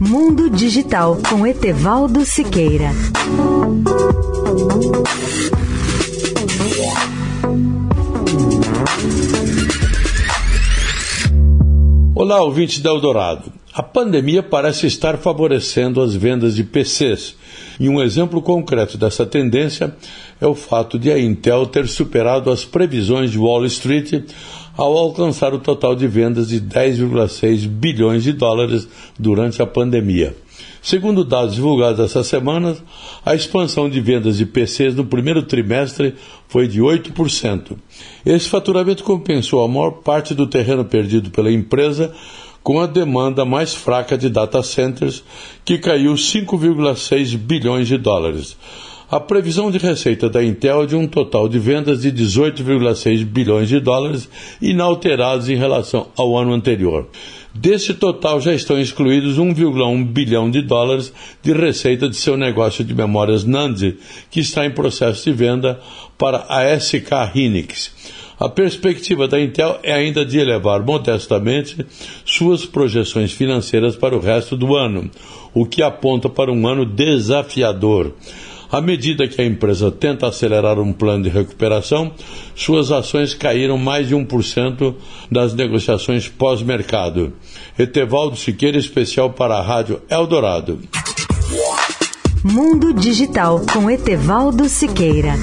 Mundo Digital com Etevaldo Siqueira. Olá, ouvintes da Eldorado. A pandemia parece estar favorecendo as vendas de PCs. E um exemplo concreto dessa tendência é o fato de a Intel ter superado as previsões de Wall Street ao alcançar o total de vendas de 10,6 bilhões de dólares durante a pandemia. Segundo dados divulgados essa semana, a expansão de vendas de PCs no primeiro trimestre foi de 8%. Esse faturamento compensou a maior parte do terreno perdido pela empresa com a demanda mais fraca de data centers, que caiu 5,6 bilhões de dólares. A previsão de receita da Intel é de um total de vendas de 18,6 bilhões de dólares, inalterados em relação ao ano anterior. Desse total já estão excluídos 1,1 bilhão de dólares de receita de seu negócio de memórias NAND, que está em processo de venda para a SK Hynix. A perspectiva da Intel é ainda de elevar modestamente suas projeções financeiras para o resto do ano, o que aponta para um ano desafiador. À medida que a empresa tenta acelerar um plano de recuperação, suas ações caíram mais de 1% das negociações pós-mercado. Etevaldo Siqueira, especial para a Rádio Eldorado. Mundo Digital com Etevaldo Siqueira.